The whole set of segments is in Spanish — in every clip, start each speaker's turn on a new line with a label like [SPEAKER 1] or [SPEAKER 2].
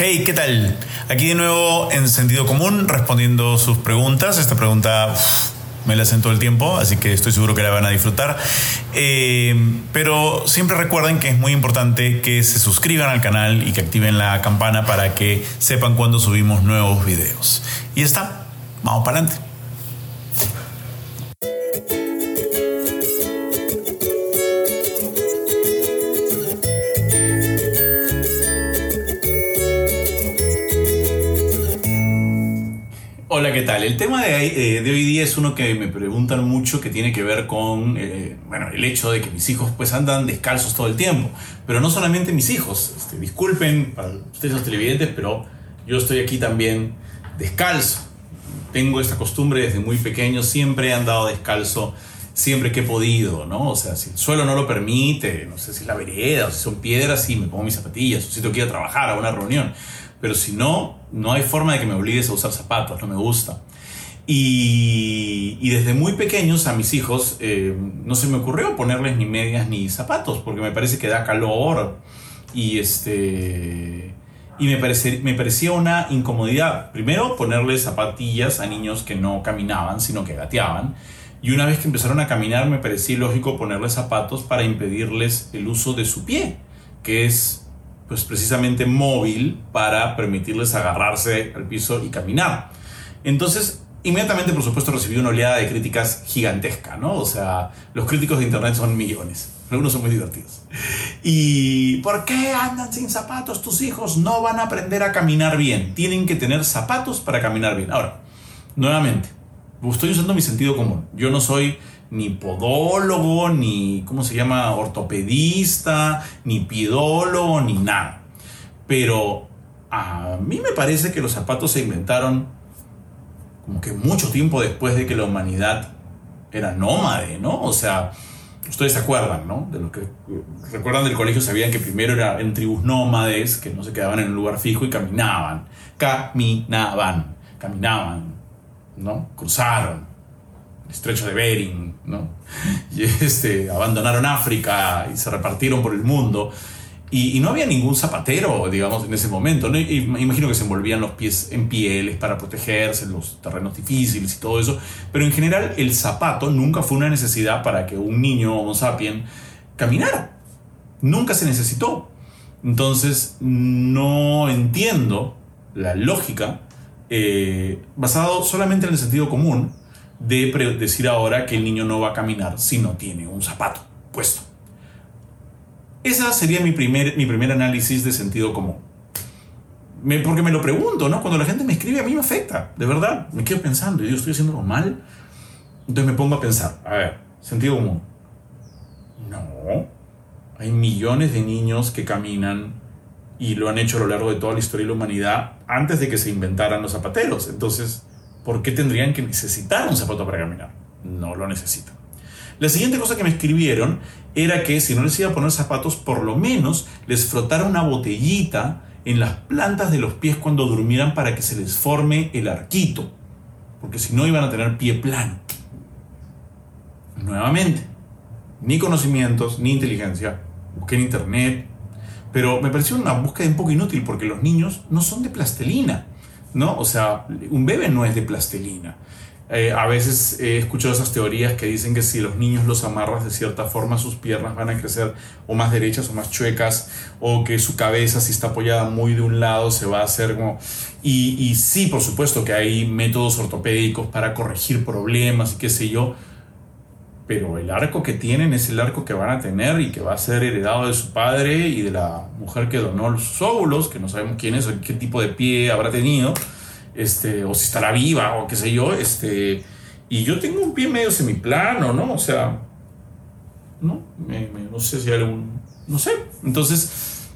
[SPEAKER 1] Hey, ¿qué tal? Aquí de nuevo en sentido común respondiendo sus preguntas. Esta pregunta me la hacen todo el tiempo, así que estoy seguro que la van a disfrutar. Eh, pero siempre recuerden que es muy importante que se suscriban al canal y que activen la campana para que sepan cuando subimos nuevos videos. Y está, vamos para adelante. Hola, ¿qué tal? El tema de, de, hoy día es uno que me preguntan mucho que tiene que ver con eh, bueno, el hecho de que mis hijos pues andan descalzos todo el tiempo. Pero no solamente mis hijos. Este, disculpen para ustedes los televidentes, pero yo estoy aquí también descalzo. Tengo esta costumbre desde muy pequeño, siempre he andado descalzo, siempre que he podido, ¿no? O sea, si el suelo no lo permite, no sé si es la vereda o si son piedras, sí, me pongo mis zapatillas, o si tengo que ir a trabajar a una reunión pero si no, no hay forma de que me obligues a usar zapatos, no me gusta. Y, desde muy pequeños a mis hijos eh, no se me ocurrió ponerles ni medias ni zapatos, porque me parece que da calor y, este, y me, me parecía una incomodidad. Primero, ponerles zapatillas a niños que no caminaban, sino que gateaban. Y una vez que empezaron a caminar, me parecía lógico ponerles zapatos para impedirles el uso de su pie, que es pues precisamente móvil para permitirles agarrarse al piso y caminar. Entonces, inmediatamente, por supuesto, recibí una oleada de críticas gigantesca, ¿no? O sea, los críticos de Internet son millones. Algunos son muy divertidos. ¿Y por qué andan sin zapatos tus hijos? No van a aprender a caminar bien. Tienen que tener zapatos para caminar bien. Ahora, nuevamente, estoy usando mi sentido común. Yo no soy ni podólogo, ni, ¿cómo se llama?, ortopedista, ni pidólogo, ni nada. Pero a mí me parece que los zapatos se inventaron como que mucho tiempo después de que la humanidad era nómade, ¿no? O sea, ustedes se acuerdan, ¿no? De lo que recuerdan del colegio, sabían que primero era en tribus nómades, que no se quedaban en un lugar fijo y caminaban, caminaban, caminaban, ¿no? Cruzaron estrecho de Bering, ¿no? Y este, abandonaron África y se repartieron por el mundo. Y, no había ningún zapatero, digamos, en ese momento. ¿no? imagino que se envolvían los pies en pieles para protegerse en los terrenos difíciles y todo eso. Pero en general el zapato nunca fue una necesidad para que un niño Homo sapien caminara. Nunca se necesitó. Entonces no entiendo la lógica eh, basado solamente en el sentido común de decir ahora que el niño no va a caminar si no tiene un zapato puesto. Ese sería mi primer, mi primer análisis de sentido común. porque me lo pregunto, ¿no? Cuando la gente me escribe a mí me afecta, de verdad. Me quedo pensando, yo estoy haciendo mal. Entonces me pongo a pensar, a ver, sentido común. No, hay millones de niños que caminan y lo han hecho a lo largo de toda la historia de la humanidad antes de que se inventaran los zapateros. Entonces, ¿por qué tendrían que necesitar un zapato para caminar? No lo necesitan. La siguiente cosa que me escribieron era que si no les iba a poner zapatos, por lo menos les frotara una botellita en las plantas de los pies cuando durmieran para que se les forme el arquito, porque si no iban a tener pie plano. Nuevamente, ni conocimientos, ni inteligencia. Busqué en internet, pero me pareció una búsqueda un poco inútil porque los niños no son de plastelina. ¿No? O sea, un bebé no es de plastilina. Eh, a veces he escuchado esas teorías que dicen que si los niños los amarras de cierta forma, sus piernas van a crecer o más derechas o más chuecas, o que su cabeza, si está apoyada muy de un lado, se va a hacer como... Y, y sí, por supuesto que hay métodos ortopédicos para corregir problemas y qué sé yo, pero el arco que tienen es el arco que van a tener y que va a ser heredado de su padre y de la mujer que donó sus óvulos, que no sabemos quién es o qué tipo de pie habrá tenido, este, o si estará viva o qué sé yo, este, y yo tengo un pie medio semiplano, ¿no? O sea, no, no sé si hay algún, no sé, entonces,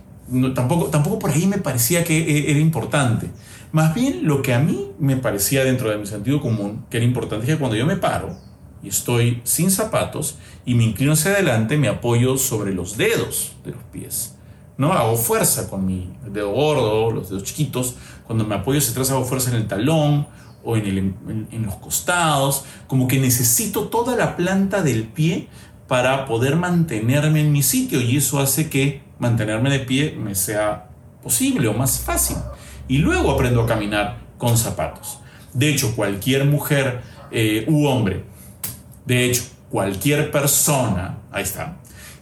[SPEAKER 1] tampoco, tampoco por ahí me parecía que e, era importante. Más bien lo que a mí me parecía dentro de mi sentido común, que era importante, es que cuando yo me paro, y estoy sin zapatos y me inclino hacia adelante, me apoyo sobre los dedos de los pies. ¿no? Hago fuerza con mi dedo gordo, los dedos chiquitos. Cuando me apoyo hacia atrás hago fuerza en el talón o en, los costados. Como que necesito toda la planta del pie para poder mantenerme en mi sitio y eso hace que mantenerme de pie me sea posible o más fácil. Y luego aprendo a caminar con zapatos. De hecho, cualquier mujer eh, u hombre, de hecho, cualquier persona, ahí está,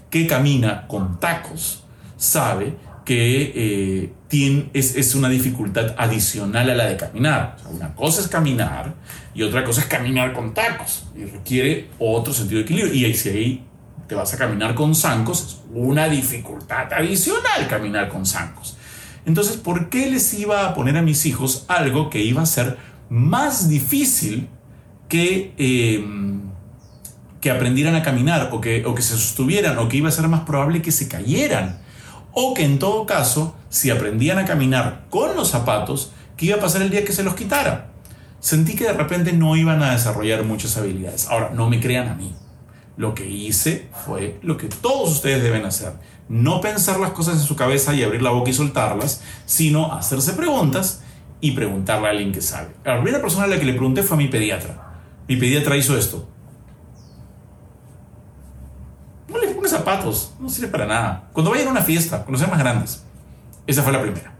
[SPEAKER 1] que camina con tacos, sabe que eh, tiene, es, una dificultad adicional a la de caminar. una cosa es caminar y otra cosa es caminar con tacos. Y requiere otro sentido de equilibrio. Y si ahí te vas a caminar con zancos, es una dificultad adicional caminar con zancos. Entonces, ¿por qué les iba a poner a mis hijos algo que iba a ser más difícil que, em, que aprendieran a caminar o que, o que se sostuvieran o que iba a ser más probable que se cayeran? O que en todo caso, si aprendían a caminar con los zapatos, ¿qué iba a pasar el día que se los quitara? Sentí que de repente no iban a desarrollar muchas habilidades. Ahora, no me crean a mí. Lo que hice fue lo que todos ustedes deben hacer. No pensar las cosas en su cabeza y abrir la boca y soltarlas, sino hacerse preguntas y preguntarle a alguien que sabe. La primera persona a la que le pregunté fue a mi pediatra. Mi pediatra hizo esto. Zapatos, no sirve para nada. Cuando vayan a una fiesta, cuando sean más grandes. Esa fue la primera.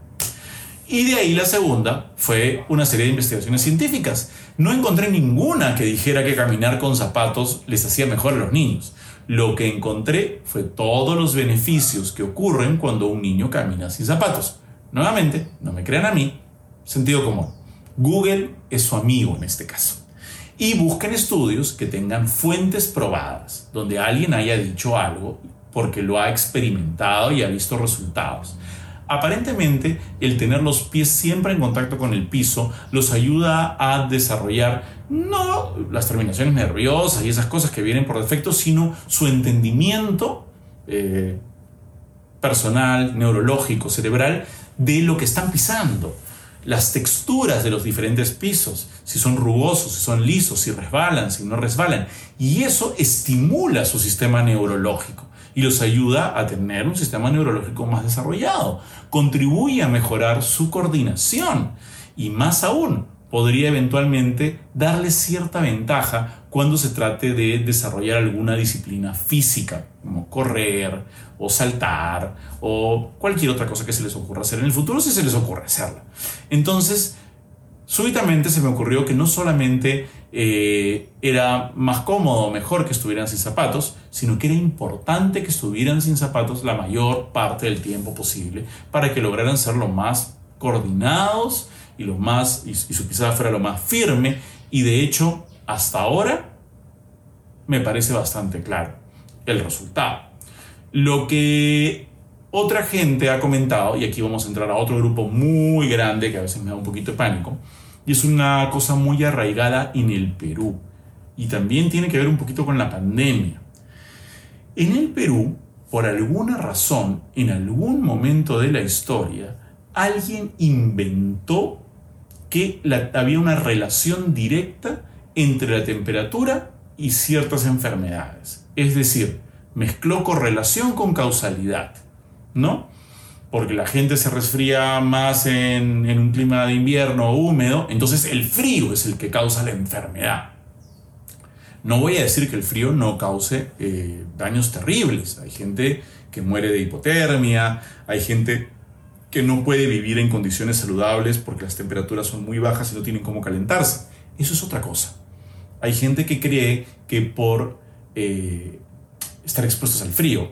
[SPEAKER 1] Y de ahí la segunda fue una serie de investigaciones científicas. No encontré ninguna que dijera que caminar con zapatos les hacía mejor a los niños. Lo que encontré fue todos los beneficios que ocurren cuando un niño camina sin zapatos. Nuevamente, no me crean a mí, sentido común. Google es su amigo en este caso y busquen estudios que tengan fuentes probadas, donde alguien haya dicho algo porque lo ha experimentado y ha visto resultados. Aparentemente, el tener los pies siempre en contacto con el piso los ayuda a desarrollar no las terminaciones nerviosas y esas cosas que vienen por defecto, sino su entendimiento eh, personal, neurológico, cerebral de lo que están pisando las texturas de los diferentes pisos, si son rugosos, si son lisos, si resbalan, si no resbalan. Y eso estimula su sistema neurológico y los ayuda a tener un sistema neurológico más desarrollado. Contribuye a mejorar su coordinación y más aún, podría eventualmente darle cierta ventaja cuando se trate de desarrollar alguna disciplina física, como correr o saltar o cualquier otra cosa que se les ocurra hacer en el futuro si se les ocurre hacerla. Entonces, súbitamente se me ocurrió que no solamente eh, era más cómodo o mejor que estuvieran sin zapatos, sino que era importante que estuvieran sin zapatos la mayor parte del tiempo posible para que lograran ser lo más coordinados y, lo más, y su pisada fuera lo más firme. Y de hecho, hasta ahora me parece bastante claro el resultado. Lo que otra gente ha comentado, y aquí vamos a entrar a otro grupo muy grande que a veces me da un poquito de pánico, y es una cosa muy arraigada en el Perú, y también tiene que ver un poquito con la pandemia. En el Perú, por alguna razón, en algún momento de la historia, alguien inventó que había una relación directa entre la temperatura y ciertas enfermedades. Es decir, mezcló correlación con causalidad, ¿no? Porque la gente se resfría más en, un clima de invierno húmedo, entonces el frío es el que causa la enfermedad. No voy a decir que el frío no cause eh, daños terribles. Hay gente que muere de hipotermia, hay gente que no puede vivir en condiciones saludables porque las temperaturas son muy bajas y no tienen cómo calentarse. Eso es otra cosa. Hay gente que cree que por eh, estar expuestos al frío,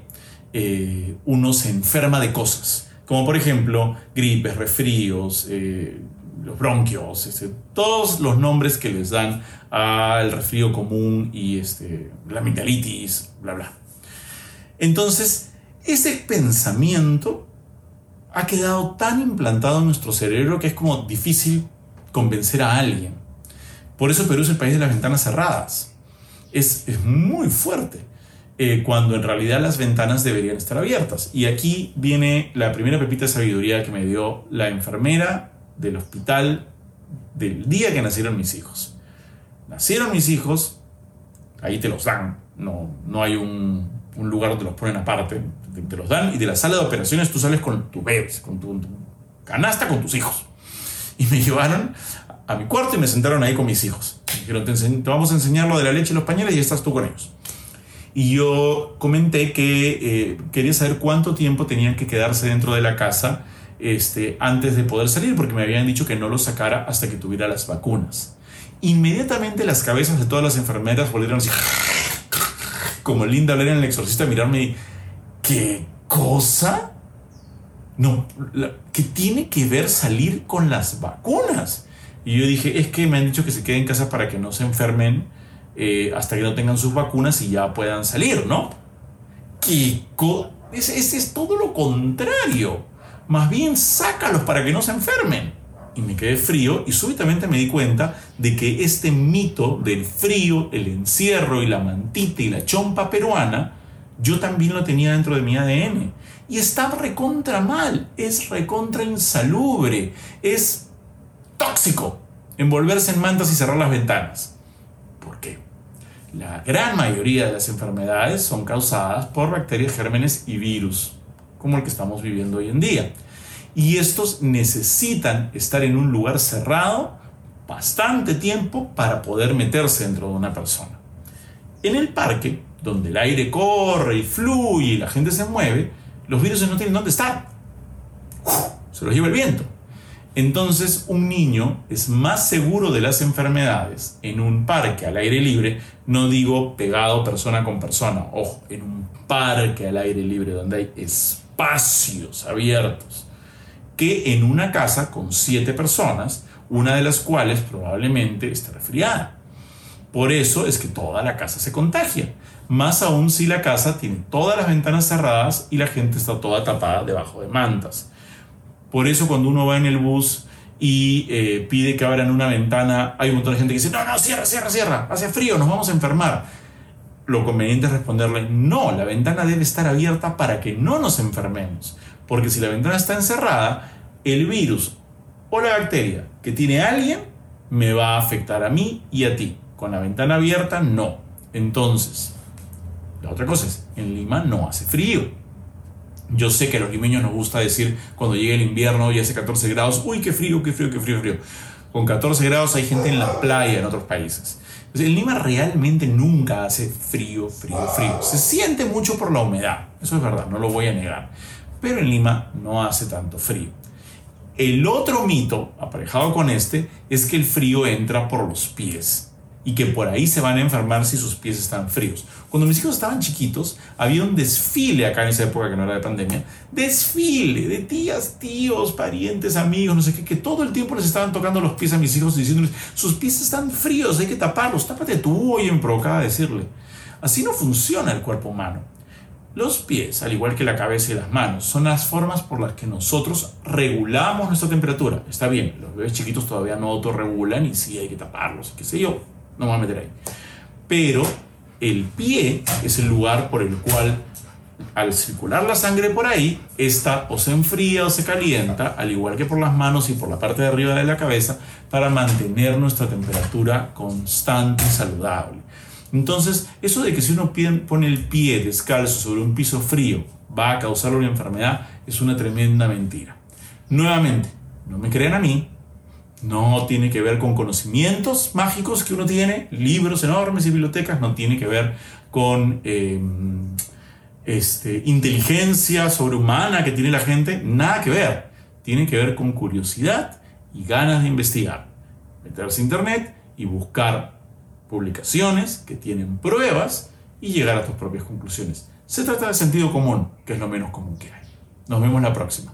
[SPEAKER 1] eh, uno se enferma de cosas, como por ejemplo gripes, resfríos, eh, los bronquios, este, todos los nombres que les dan al resfrío común y este, la amigdalitis, bla, bla. Entonces, ese pensamiento ha quedado tan implantado en nuestro cerebro que es como difícil convencer a alguien. Por eso Perú es el país de las ventanas cerradas. Es, es muy fuerte. Eh, cuando en realidad las ventanas deberían estar abiertas. Y aquí viene la primera pepita de sabiduría que me dio la enfermera del hospital del día que nacieron mis hijos. Nacieron mis hijos, ahí te los dan, no, no hay un, un lugar donde los ponen aparte, te, los dan y de la sala de operaciones tú sales con tu bebés, con tu, canasta con tus hijos. Y me llevaron a mi cuarto y me sentaron ahí con mis hijos. Me dijeron, te, te vamos a enseñar lo de la leche y los pañales y estás tú con ellos y yo comenté que eh, quería saber cuánto tiempo tenían que quedarse dentro de la casa este, antes de poder salir porque me habían dicho que no lo sacara hasta que tuviera las vacunas. Inmediatamente las cabezas de todas las enfermeras volvieron así, como Linda Blair en el exorcista, a mirarme y, ¿qué cosa? No, ¿qué tiene que ver salir con las vacunas? Y yo dije, es que me han dicho que se queden en casa para que no se enfermen eh, hasta que no tengan sus vacunas y ya puedan salir, ¿no? ¿Qué ese, es todo lo contrario. Más bien sácalos para que no se enfermen. Y me quedé frío y súbitamente me di cuenta de que este mito del frío, el encierro y la mantita y la chompa peruana, yo también lo tenía dentro de mi ADN. Y está recontra mal, es recontra insalubre, es tóxico envolverse en mantas y cerrar las ventanas. ¿Por qué? La gran mayoría de las enfermedades son causadas por bacterias, gérmenes y virus, como el que estamos viviendo hoy en día. Y estos necesitan estar en un lugar cerrado bastante tiempo para poder meterse dentro de una persona. En el parque, donde el aire corre y fluye y la gente se mueve, los virus no tienen dónde estar. Se los lleva el viento. Entonces un niño es más seguro de las enfermedades en un parque al aire libre, no digo pegado persona con persona, ojo, en un parque al aire libre donde hay espacios abiertos, que en una casa con siete personas, una de las cuales probablemente esté resfriada. Por eso es que toda la casa se contagia. Más aún si la casa tiene todas las ventanas cerradas y la gente está toda tapada debajo de mantas. Por eso cuando uno va en el bus y eh, pide que abran una ventana, hay un montón de gente que dice, no, no, cierra, cierra, cierra, hace frío, nos vamos a enfermar. Lo conveniente es responderle, no, la ventana debe estar abierta para que no nos enfermemos. Porque si la ventana está encerrada, el virus o la bacteria que tiene alguien me va a afectar a mí y a ti. Con la ventana abierta, no. Entonces, la otra cosa es, en Lima no hace frío. Yo sé que a los limeños nos gusta decir cuando llega el invierno y hace 14 grados, uy, qué frío, qué frío, qué frío, frío. Con 14 grados hay gente en la playa en otros países. en Lima realmente nunca hace frío, frío, frío. Se siente mucho por la humedad, eso es verdad, no lo voy a negar. Pero en Lima no hace tanto frío. El otro mito, aparejado con este, es que el frío entra por los pies y que por ahí se van a enfermar si sus pies están fríos. Cuando mis hijos estaban chiquitos, había un desfile acá en esa época que no era de pandemia, desfile de tías, tíos, parientes, amigos, no sé qué, que todo el tiempo les estaban tocando los pies a mis hijos diciéndoles, sus pies están fríos, hay que taparlos, tápate tú, hoy en provocaba decirle. Así no funciona el cuerpo humano. Los pies, al igual que la cabeza y las manos, son las formas por las que nosotros regulamos nuestra temperatura. Está bien, los bebés chiquitos todavía no autorregulan y sí hay que taparlos, qué sé yo, no me voy a meter ahí. Pero el pie es el lugar por el cual al circular la sangre por ahí, esta o se enfría o se calienta, al igual que por las manos y por la parte de arriba de la cabeza, para mantener nuestra temperatura constante y saludable. Entonces, eso de que si uno pone el pie descalzo sobre un piso frío va a causar una enfermedad es una tremenda mentira. Nuevamente, no me crean a mí, no tiene que ver con conocimientos mágicos que uno tiene, libros enormes y bibliotecas, no tiene que ver con este, inteligencia sobrehumana que tiene la gente, nada que ver. Tiene que ver con curiosidad y ganas de investigar. Meterse a internet y buscar publicaciones que tienen pruebas y llegar a tus propias conclusiones. Se trata de sentido común, que es lo menos común que hay. Nos vemos la próxima.